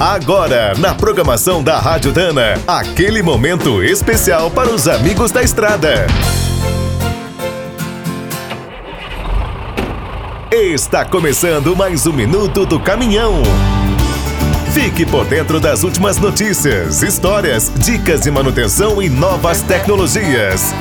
Agora, na programação da Rádio Dana, aquele momento especial para os amigos da estrada. Está começando mais um minuto do caminhão. Fique por dentro das últimas notícias, histórias, dicas de manutenção e novas tecnologias.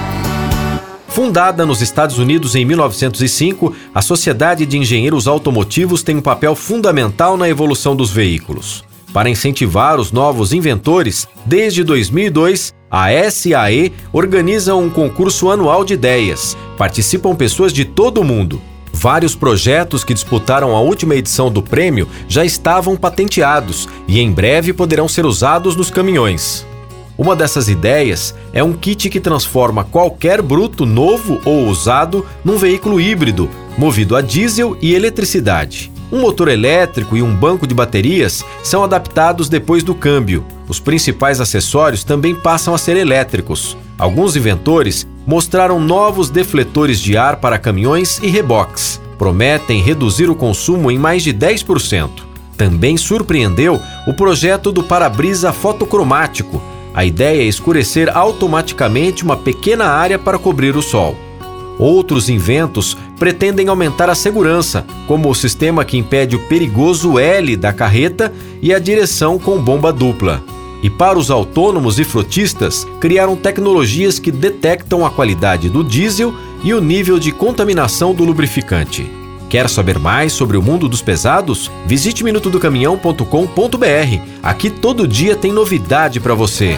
Fundada nos Estados Unidos em 1905, a Sociedade de Engenheiros Automotivos tem um papel fundamental na evolução dos veículos. Para incentivar os novos inventores, desde 2002, a SAE organiza um concurso anual de ideias. Participam pessoas de todo o mundo. Vários projetos que disputaram a última edição do prêmio já estavam patenteados e em breve poderão ser usados nos caminhões. Uma dessas ideias é um kit que transforma qualquer bruto novo ou usado num veículo híbrido, movido a diesel e eletricidade. Um motor elétrico e um banco de baterias são adaptados depois do câmbio. Os principais acessórios também passam a ser elétricos. Alguns inventores mostraram novos defletores de ar para caminhões e reboques. Prometem reduzir o consumo em mais de 10%. Também surpreendeu o projeto do para-brisa fotocromático. A ideia é escurecer automaticamente uma pequena área para cobrir o sol. Outros inventos pretendem aumentar a segurança, como o sistema que impede o perigoso L da carreta e a direção com bomba dupla. E para os autônomos e frotistas, criaram tecnologias que detectam a qualidade do diesel e o nível de contaminação do lubrificante. Quer saber mais sobre o mundo dos pesados? Visite minutodocaminhão.com.br. Aqui todo dia tem novidade para você.